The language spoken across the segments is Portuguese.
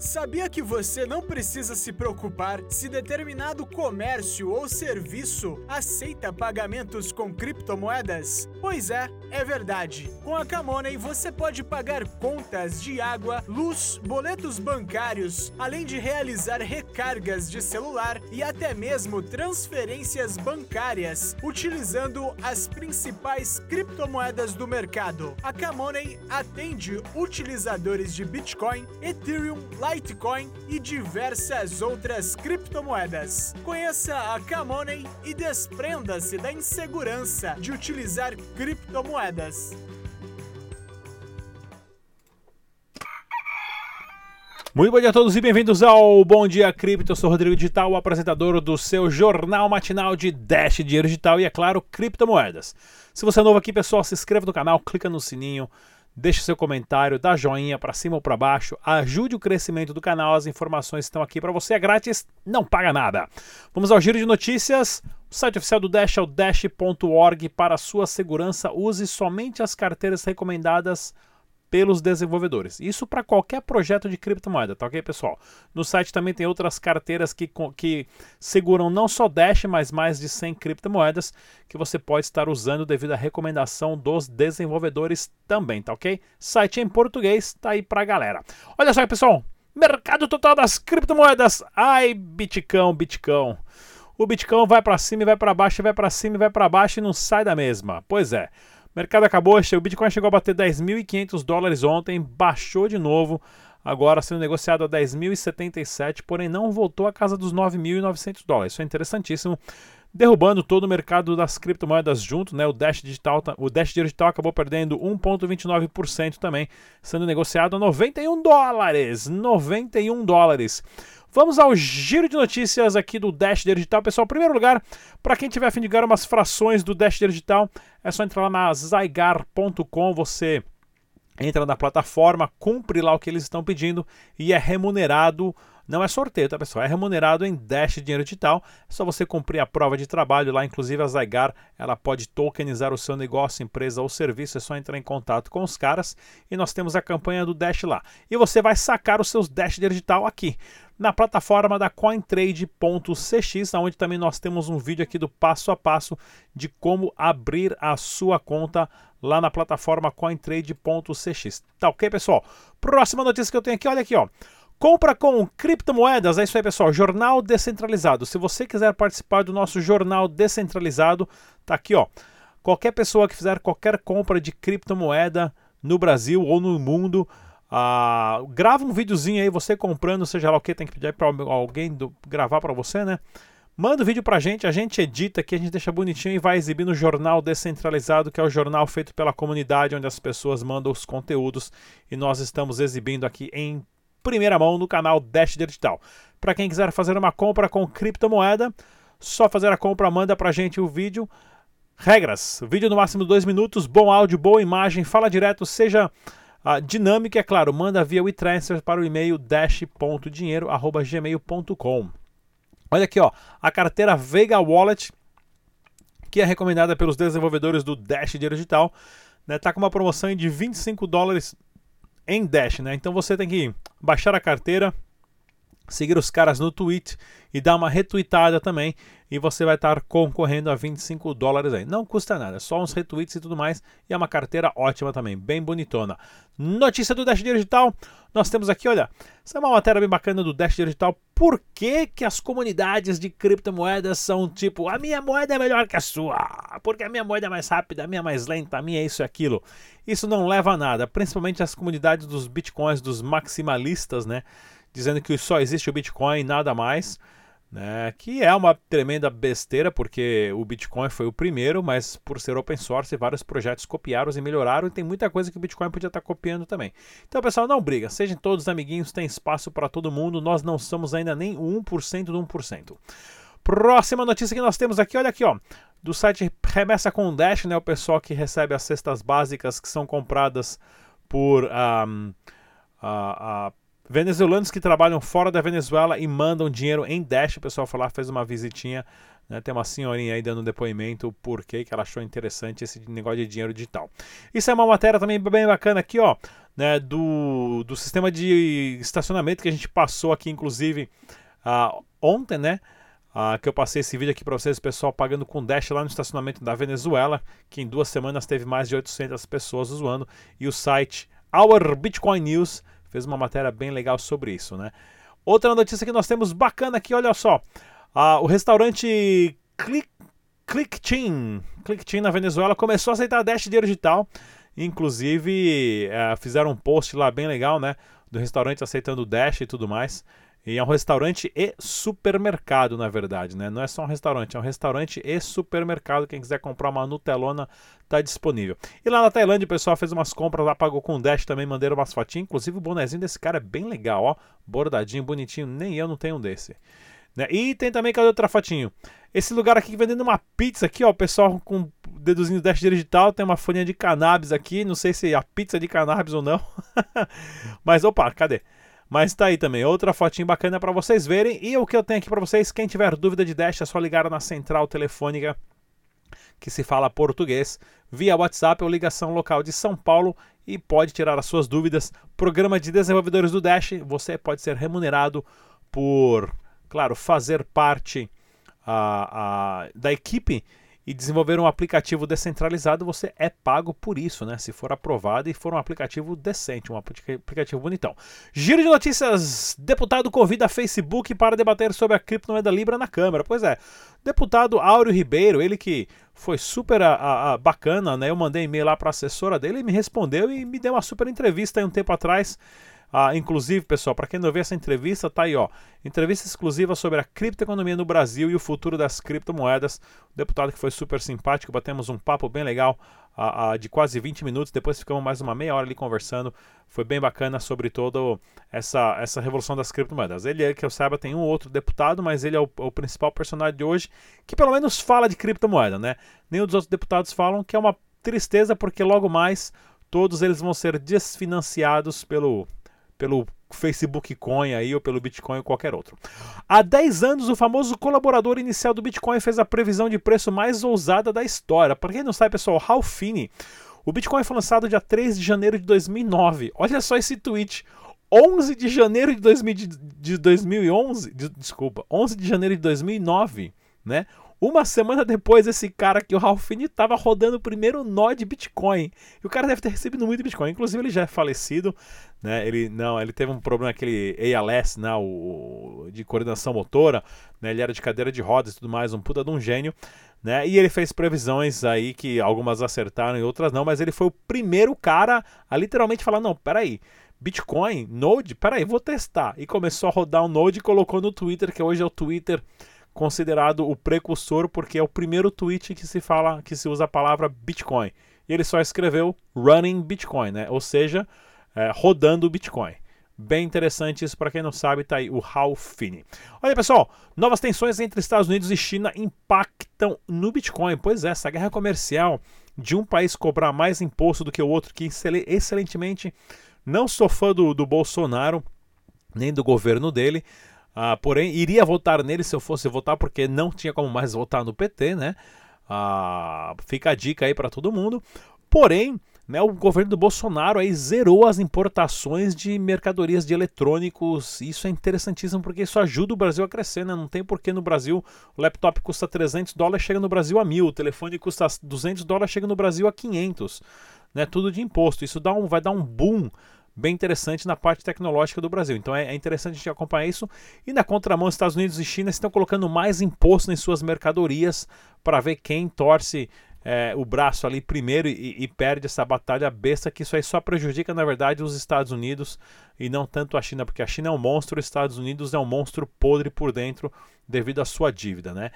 Sabia que você não precisa se preocupar se determinado comércio ou serviço aceita pagamentos com criptomoedas? Pois é, é verdade. Com a Camoney você pode pagar contas de água, luz, boletos bancários, além de realizar recargas de celular e até mesmo transferências bancárias, utilizando as principais criptomoedas do mercado. A Camoney atende utilizadores de Bitcoin, Ethereum, Litecoin e diversas outras criptomoedas. Conheça a Camoney e desprenda-se da insegurança de utilizar criptomoedas. Muito bom dia a todos e bem-vindos ao Bom Dia Cripto. Eu sou Rodrigo Digital, o apresentador do seu jornal matinal de Dash Dinheiro Digital e, é claro, criptomoedas. Se você é novo aqui, pessoal, se inscreva no canal, clica no sininho deixe seu comentário, dá joinha para cima ou para baixo, ajude o crescimento do canal, as informações estão aqui para você, é grátis, não paga nada. Vamos ao giro de notícias. O site oficial do Dash é o dash.org. Para sua segurança, use somente as carteiras recomendadas pelos desenvolvedores. Isso para qualquer projeto de criptomoeda, tá ok, pessoal? No site também tem outras carteiras que, que seguram não só Dash, mas mais de 100 criptomoedas que você pode estar usando devido à recomendação dos desenvolvedores também, tá ok? Site em português, tá aí pra galera. Olha só, pessoal, mercado total das criptomoedas. Ai, Bitcão, Bitcão. O Bitcoin vai para cima e vai para baixo, vai para cima e vai para baixo e não sai da mesma. Pois é. O mercado acabou, o Bitcoin chegou a bater 10.500 dólares ontem, baixou de novo, agora sendo negociado a 10.077, porém não voltou à casa dos 9.900 dólares. Isso é interessantíssimo, derrubando todo o mercado das criptomoedas junto, né? O Dash Digital, o Dash Digital acabou perdendo 1.29% também, sendo negociado a 91 dólares, 91 dólares. Vamos ao giro de notícias aqui do Dash Digital. Pessoal, em primeiro lugar, para quem tiver a fim de ganhar umas frações do Dash Digital, é só entrar lá na zygar.com, você entra na plataforma, cumpre lá o que eles estão pedindo e é remunerado não é sorteio, tá pessoal? É remunerado em Dash Dinheiro Digital. É só você cumprir a prova de trabalho lá. Inclusive a Zygar, ela pode tokenizar o seu negócio, empresa ou serviço. É só entrar em contato com os caras. E nós temos a campanha do Dash lá. E você vai sacar os seus Dash Dinheiro Digital aqui na plataforma da cointrade.cx, onde também nós temos um vídeo aqui do passo a passo de como abrir a sua conta lá na plataforma cointrade.cx. Tá ok, pessoal? Próxima notícia que eu tenho aqui, olha aqui, ó. Compra com criptomoedas, é isso aí, pessoal. Jornal descentralizado. Se você quiser participar do nosso jornal descentralizado, tá aqui, ó. Qualquer pessoa que fizer qualquer compra de criptomoeda no Brasil ou no mundo, ah, grava um videozinho aí, você comprando, seja lá o que, tem que pedir para alguém do, gravar para você, né? Manda o um vídeo pra gente, a gente edita aqui, a gente deixa bonitinho e vai exibir no jornal descentralizado, que é o jornal feito pela comunidade, onde as pessoas mandam os conteúdos e nós estamos exibindo aqui em primeira mão no canal Dash Digital. Para quem quiser fazer uma compra com criptomoeda, só fazer a compra, manda para a gente o vídeo. Regras: vídeo no máximo 2 minutos, bom áudio, boa imagem, fala direto, seja uh, dinâmico, é claro, manda via WeTransfer para o e-mail dash.dinheiro.gmail.com. Olha aqui, ó, a carteira Vega Wallet, que é recomendada pelos desenvolvedores do Dash Dinheiro Digital, está né, tá com uma promoção de 25 dólares em Dash, né? Então você tem que baixar a carteira, seguir os caras no tweet e dar uma retweetada também e você vai estar concorrendo a 25 dólares aí. Não custa nada, só uns retweets e tudo mais e é uma carteira ótima também, bem bonitona. Notícia do Dash Digital, nós temos aqui, olha, essa é uma matéria bem bacana do Dash Digital. Por que, que as comunidades de criptomoedas são tipo, a minha moeda é melhor que a sua, porque a minha moeda é mais rápida, a minha é mais lenta, a minha é isso e aquilo. Isso não leva a nada, principalmente as comunidades dos bitcoins, dos maximalistas, né? Dizendo que só existe o Bitcoin e nada mais né, que é uma tremenda besteira, porque o Bitcoin foi o primeiro, mas por ser open source, vários projetos copiaram e melhoraram, e tem muita coisa que o Bitcoin podia estar copiando também. Então, pessoal, não briga, sejam todos amiguinhos, tem espaço para todo mundo, nós não somos ainda nem 1% do 1%. Próxima notícia que nós temos aqui, olha aqui, ó, do site Remessa com Dash, né, o pessoal que recebe as cestas básicas que são compradas por um, a, a Venezuelanos que trabalham fora da Venezuela e mandam dinheiro em Dash. O pessoal foi lá, fez uma visitinha. Né? Tem uma senhorinha aí dando um depoimento por que ela achou interessante esse negócio de dinheiro digital. Isso é uma matéria também bem bacana aqui, ó, né, do, do sistema de estacionamento que a gente passou aqui, inclusive, uh, ontem, né? Uh, que eu passei esse vídeo aqui para vocês, pessoal pagando com Dash lá no estacionamento da Venezuela, que em duas semanas teve mais de 800 pessoas usando, e o site Our Bitcoin News fez uma matéria bem legal sobre isso, né? Outra notícia que nós temos bacana aqui, olha só, uh, o restaurante Click ClickChain, ClickChain na Venezuela começou a aceitar Dash dinheiro digital, inclusive uh, fizeram um post lá bem legal, né? Do restaurante aceitando Dash e tudo mais. E é um restaurante e supermercado, na verdade, né? Não é só um restaurante, é um restaurante e supermercado. Quem quiser comprar uma Nutelona, tá disponível. E lá na Tailândia, o pessoal fez umas compras lá, pagou com Dash também, mandaram umas fotinhas. Inclusive o bonezinho desse cara é bem legal, ó. Bordadinho, bonitinho. Nem eu não tenho um desse. Né? E tem também, cadê outra fotinho? Esse lugar aqui vendendo uma pizza aqui, ó. O pessoal com deduzindo Dash digital, tem uma folhinha de cannabis aqui. Não sei se é a pizza de cannabis ou não. Mas opa, cadê? Mas tá aí também, outra fotinha bacana para vocês verem. E o que eu tenho aqui para vocês, quem tiver dúvida de Dash, é só ligar na central telefônica que se fala português, via WhatsApp ou ligação local de São Paulo e pode tirar as suas dúvidas. Programa de desenvolvedores do Dash, você pode ser remunerado por, claro, fazer parte uh, uh, da equipe e desenvolver um aplicativo descentralizado, você é pago por isso, né? Se for aprovado e for um aplicativo decente, um aplicativo bonitão. Giro de notícias: deputado convida Facebook para debater sobre a criptomoeda Libra na Câmara. Pois é, deputado Áureo Ribeiro, ele que foi super a, a bacana, né? Eu mandei e-mail lá para a assessora dele, ele me respondeu e me deu uma super entrevista aí um tempo atrás. Ah, inclusive, pessoal, para quem não vê essa entrevista, tá aí, ó. Entrevista exclusiva sobre a criptoeconomia no Brasil e o futuro das criptomoedas. O deputado que foi super simpático, batemos um papo bem legal ah, ah, de quase 20 minutos. Depois ficamos mais uma meia hora ali conversando. Foi bem bacana sobre todo essa, essa revolução das criptomoedas. Ele, é, que eu saiba, tem um outro deputado, mas ele é o, o principal personagem de hoje que pelo menos fala de criptomoeda, né? Nem os outros deputados falam, que é uma tristeza porque logo mais todos eles vão ser desfinanciados pelo pelo Facebook Coin aí ou pelo Bitcoin ou qualquer outro. Há 10 anos, o famoso colaborador inicial do Bitcoin fez a previsão de preço mais ousada da história. Para quem não sabe, pessoal, Ralph Finney, o Bitcoin foi lançado dia 3 de janeiro de 2009. Olha só esse tweet. 11 de janeiro de, 2000, de 2011, de, desculpa, 11 de janeiro de 2009, né? Uma semana depois, esse cara aqui, o Ralphine, estava rodando o primeiro nó de Bitcoin. E o cara deve ter recebido muito Bitcoin. Inclusive, ele já é falecido. Né? Ele não, ele teve um problema aquele ALS, né? o, de coordenação motora. Né? Ele era de cadeira de rodas e tudo mais, um puta de um gênio. Né? E ele fez previsões aí que algumas acertaram e outras não, mas ele foi o primeiro cara a literalmente falar: não, peraí. Bitcoin, Node, peraí, vou testar. E começou a rodar um Node e colocou no Twitter, que hoje é o Twitter considerado o precursor porque é o primeiro tweet que se fala, que se usa a palavra Bitcoin. E ele só escreveu running Bitcoin, né? Ou seja, é, rodando Bitcoin. Bem interessante isso para quem não sabe, tá aí o How Finney. Olha pessoal, novas tensões entre Estados Unidos e China impactam no Bitcoin. Pois é, essa guerra comercial de um país cobrar mais imposto do que o outro, que excelentemente não sou fã do, do Bolsonaro, nem do governo dele, ah, porém, iria votar nele se eu fosse votar, porque não tinha como mais votar no PT, né? Ah, fica a dica aí para todo mundo. Porém, né, o governo do Bolsonaro aí zerou as importações de mercadorias de eletrônicos. Isso é interessantíssimo porque isso ajuda o Brasil a crescer, né? Não tem porquê no Brasil o laptop custa 300 dólares, chega no Brasil a mil, o telefone custa 200 dólares, chega no Brasil a 500, né? Tudo de imposto. Isso dá um, vai dar um boom bem interessante na parte tecnológica do Brasil. Então é, é interessante a gente acompanhar isso. E na contramão, Estados Unidos e China estão colocando mais imposto em suas mercadorias para ver quem torce é, o braço ali primeiro e, e, perde essa batalha besta, que isso aí só prejudica, na verdade, os Estados Unidos e não tanto a China, porque a China é um monstro, os Estados Unidos é um monstro podre por dentro devido à sua dívida, né?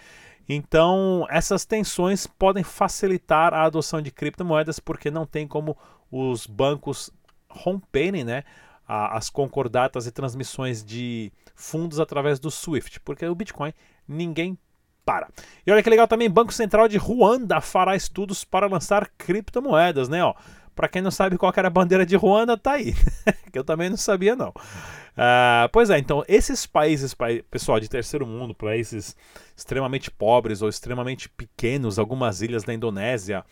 Então, essas tensões podem facilitar a adoção de criptomoedas, porque não tem como os bancos romperem né, a, as concordatas e transmissões de fundos através do SWIFT, porque o Bitcoin ninguém para. E olha que legal também, Banco Central de Ruanda fará estudos para lançar criptomoedas, né? Ó. Para quem não sabe qual era a bandeira de Ruanda, tá aí. que eu também não sabia, não. Uh, pois é, então esses países, pessoal, de terceiro mundo, países extremamente pobres ou extremamente pequenos, algumas ilhas da Indonésia,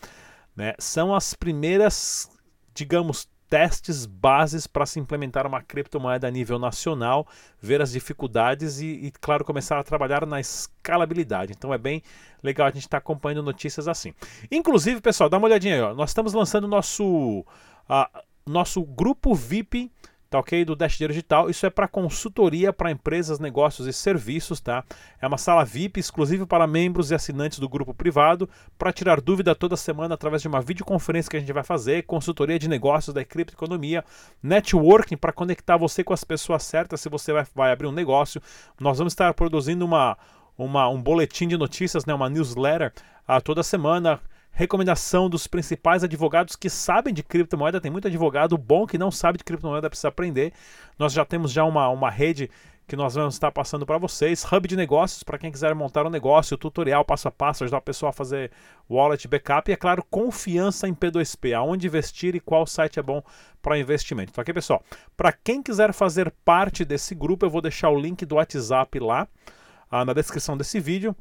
né, são as primeiras, digamos, testes bases para se implementar uma criptomoeda a nível nacional, ver as dificuldades e, e, claro, começar a trabalhar na escalabilidade. Então é bem legal a gente estar tá acompanhando notícias assim. Inclusive, pessoal, dá uma olhadinha aí, ó. nós estamos lançando nosso, nosso grupo VIP tá ok? Do Dash Digital. Isso é para consultoria para empresas, negócios e serviços, tá? É uma sala VIP exclusiva para membros e assinantes do grupo privado, para tirar dúvida toda semana através de uma videoconferência que a gente vai fazer, consultoria de negócios da criptoeconomia, networking para conectar você com as pessoas certas se você vai, vai abrir um negócio. Nós vamos estar produzindo uma, uma, um boletim de notícias, né, uma newsletter a toda semana recomendação dos principais advogados que sabem de criptomoeda. Tem muito advogado bom que não sabe de criptomoeda, precisa aprender. Nós já temos já uma, uma rede que nós vamos estar passando para vocês. Hub de negócios, para quem quiser montar um negócio, tutorial passo a passo, ajudar a pessoa a fazer wallet backup. E, é claro, confiança em P2P, aonde investir e qual site é bom para investimento. Tá aqui, pessoal? Para quem quiser fazer parte desse grupo, eu vou deixar o link do WhatsApp lá ah, na descrição desse vídeo.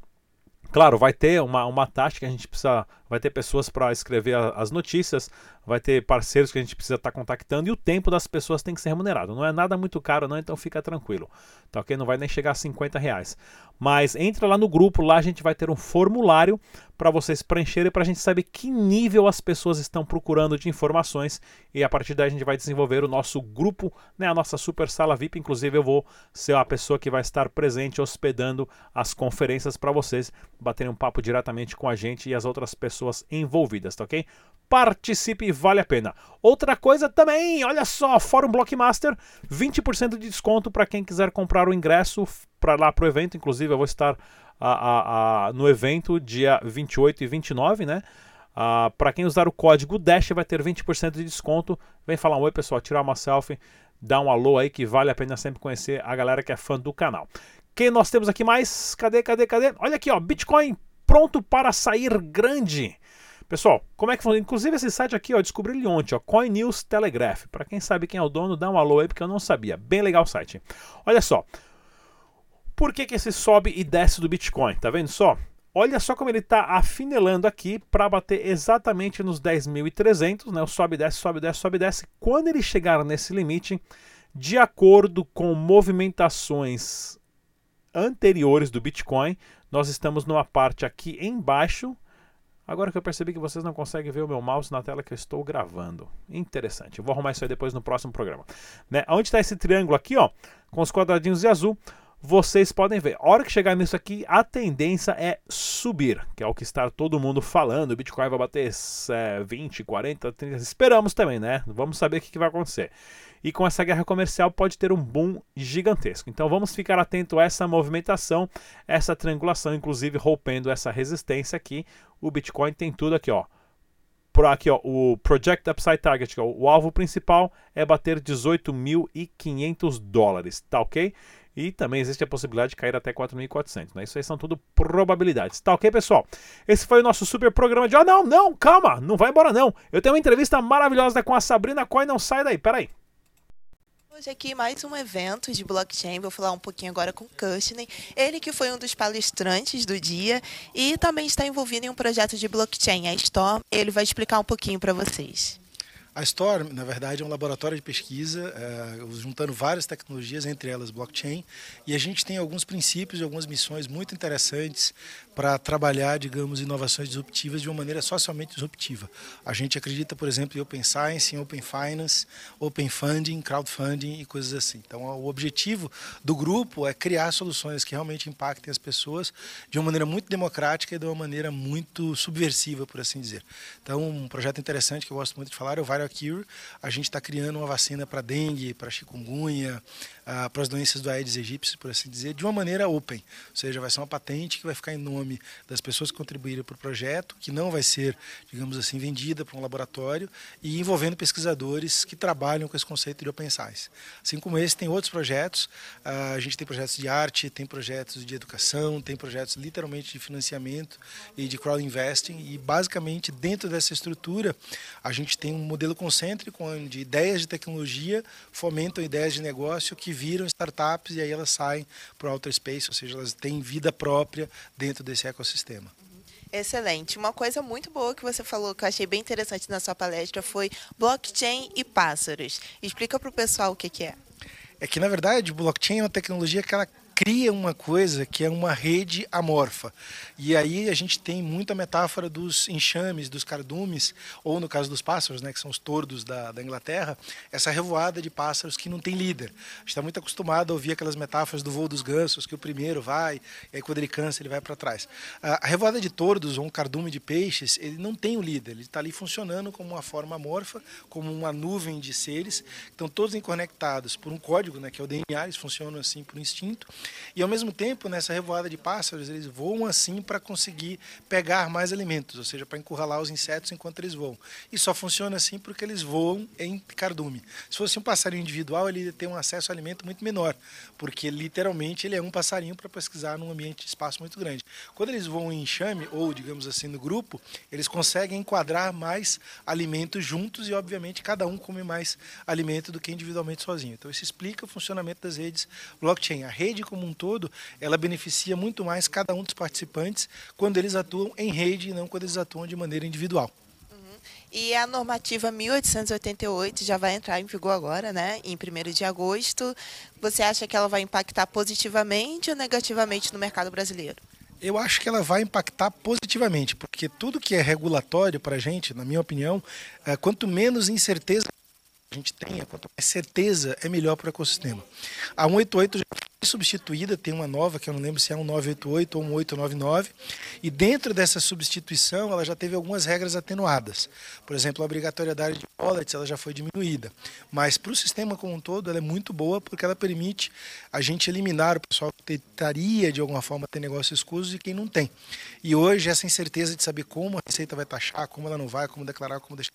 Claro, vai ter uma, uma taxa que a gente precisa. Vai ter pessoas para escrever a, as notícias, vai ter parceiros que a gente precisa estar tá contactando e o tempo das pessoas tem que ser remunerado. Não é nada muito caro, não, então fica tranquilo. Tá ok? Não vai nem chegar a 50 reais. Mas entra lá no grupo, lá a gente vai ter um formulário para vocês preencherem para a gente saber que nível as pessoas estão procurando de informações e a partir daí a gente vai desenvolver o nosso grupo, né, a nossa super sala VIP. Inclusive eu vou ser a pessoa que vai estar presente hospedando as conferências para vocês baterem um papo diretamente com a gente e as outras pessoas envolvidas, tá ok? Participe, vale a pena. Outra coisa também, olha só, Fórum Blockmaster, 20% de desconto para quem quiser comprar o ingresso para lá para o evento. Inclusive, eu vou estar a, a, a, no evento dia 28 e 29, né? Uh, para quem usar o código DASH vai ter 20% de desconto. Vem falar um oi, pessoal, tirar uma selfie, dar um alô aí que vale a pena sempre conhecer a galera que é fã do canal. Quem nós temos aqui mais? Cadê, cadê, cadê? Olha aqui, ó, Bitcoin pronto para sair grande. Pessoal, como é que foi? Inclusive esse site aqui, ó, descobri ele ontem, ó, Coin News Telegraph. Para quem sabe quem é o dono, dá um alô aí porque eu não sabia. Bem legal o site. Olha só, por que, que esse sobe e desce do Bitcoin? Tá vendo só? Olha só como ele está afinelando aqui para bater exatamente nos 10.300, né? O sobe, desce, sobe, desce, sobe, desce. Quando ele chegar nesse limite, de acordo com movimentações anteriores do Bitcoin, nós estamos numa parte aqui embaixo. Agora que eu percebi que vocês não conseguem ver o meu mouse na tela que eu estou gravando. Interessante. Eu vou arrumar isso aí depois no próximo programa. Né? Onde está esse triângulo aqui, ó, com os quadradinhos de azul, vocês podem ver. A hora que chegar nisso aqui, a tendência é subir, que é o que está todo mundo falando. O Bitcoin vai bater é, 20, 40, 30. Esperamos também, né? Vamos saber o que, que vai acontecer. E com essa guerra comercial pode ter um boom gigantesco. Então vamos ficar atento a essa movimentação, essa triangulação, inclusive rompendo essa resistência aqui. O Bitcoin tem tudo aqui, ó por aqui, ó, o Project Upside Target, ó, o alvo principal é bater 18.500 dólares, tá ok? E também existe a possibilidade de cair até 4.400, né? Isso aí são tudo probabilidades. Tá ok, pessoal? Esse foi o nosso super programa de... Ah, não, não, calma, não vai embora não. Eu tenho uma entrevista maravilhosa com a Sabrina Coin, não sai daí, peraí. Hoje aqui mais um evento de blockchain, vou falar um pouquinho agora com Kushner, ele que foi um dos palestrantes do dia e também está envolvido em um projeto de blockchain, a Storm, ele vai explicar um pouquinho para vocês. A Storm, na verdade, é um laboratório de pesquisa, é, juntando várias tecnologias, entre elas blockchain, e a gente tem alguns princípios e algumas missões muito interessantes para trabalhar, digamos, inovações disruptivas de uma maneira socialmente disruptiva. A gente acredita, por exemplo, em Open Science, em Open Finance, Open Funding, Crowdfunding e coisas assim. Então, o objetivo do grupo é criar soluções que realmente impactem as pessoas de uma maneira muito democrática e de uma maneira muito subversiva, por assim dizer. Então, um projeto interessante que eu gosto muito de falar é o ViraCure. A gente está criando uma vacina para dengue, para chikungunya, uh, para as doenças do Aedes aegypti, por assim dizer, de uma maneira open. Ou seja, vai ser uma patente que vai ficar em nome das pessoas que contribuíram para o projeto, que não vai ser, digamos assim, vendida para um laboratório e envolvendo pesquisadores que trabalham com esse conceito de open science. Assim como esse, tem outros projetos. Uh, a gente tem projetos de arte, tem projetos de educação, tem projetos literalmente de financiamento e de crowd investing. E basicamente, dentro dessa estrutura, a gente tem um modelo modelo concêntrico, onde ideias de tecnologia fomentam ideias de negócio que viram startups e aí elas saem para o outer space, ou seja, elas têm vida própria dentro desse ecossistema. Excelente. Uma coisa muito boa que você falou, que eu achei bem interessante na sua palestra, foi blockchain e pássaros. Explica para o pessoal o que, que é. É que, na verdade, blockchain é uma tecnologia que ela cria uma coisa que é uma rede amorfa. E aí a gente tem muita metáfora dos enxames, dos cardumes, ou no caso dos pássaros, né, que são os tordos da, da Inglaterra, essa revoada de pássaros que não tem líder. A gente está muito acostumado a ouvir aquelas metáforas do voo dos gansos, que o primeiro vai, e aí quando ele cansa ele vai para trás. A, revoada de tordos, ou um cardume de peixes, ele não tem o líder, ele está ali funcionando como uma forma amorfa, como uma nuvem de seres, estão todos conectados por um código, né, que é o DNA, eles funcionam assim por instinto, e ao mesmo tempo, nessa revoada de pássaros, eles voam assim para conseguir pegar mais alimentos, ou seja, para encurralar os insetos enquanto eles voam. E só funciona assim porque eles voam em cardume. Se fosse um passarinho individual, ele ia ter um acesso a alimento muito menor, porque literalmente ele é um passarinho para pesquisar num ambiente de espaço muito grande. Quando eles voam em enxame, ou digamos assim no grupo, eles conseguem enquadrar mais alimentos juntos e, obviamente, cada um come mais alimento do que individualmente sozinho. Então, isso explica o funcionamento das redes blockchain. A rede como um todo, ela beneficia muito mais cada um dos participantes quando eles atuam em rede e não quando eles atuam de maneira individual. Uhum. E a normativa 1888 já vai entrar em vigor agora, né? Em 1 de agosto. Você acha que ela vai impactar positivamente ou negativamente no mercado brasileiro? Eu acho que ela vai impactar positivamente, porque tudo que é regulatório para a gente, na minha opinião, é, quanto menos incerteza a gente tenha, quanto mais certeza é melhor para o ecossistema. A 188 já substituída, tem uma nova, que eu não lembro se é um 988 ou um 899, e dentro dessa substituição ela já teve algumas regras atenuadas. Por exemplo, a obrigatoriedade de wallets ela já foi diminuída, mas para o sistema como um todo ela é muito boa porque ela permite a gente eliminar o pessoal que tentaria de alguma forma ter negócios escusos e quem não tem. E hoje essa incerteza de saber como a receita vai taxar, como ela não vai, como declarar, como deixar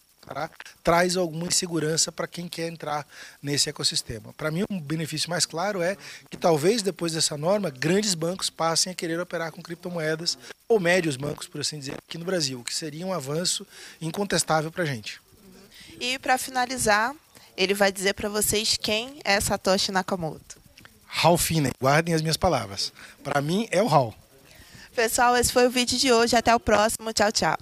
traz alguma insegurança para quem quer entrar nesse ecossistema. Para mim, um benefício mais claro é que talvez depois dessa norma, grandes bancos passem a querer operar com criptomoedas, ou médios bancos, por assim dizer, aqui no Brasil, o que seria um avanço incontestável para a gente. E para finalizar, ele vai dizer para vocês quem é Satoshi Nakamoto. Hal Finney, guardem as minhas palavras. Para mim é o Hal. Pessoal, esse foi o vídeo de hoje. Até o próximo. Tchau, tchau.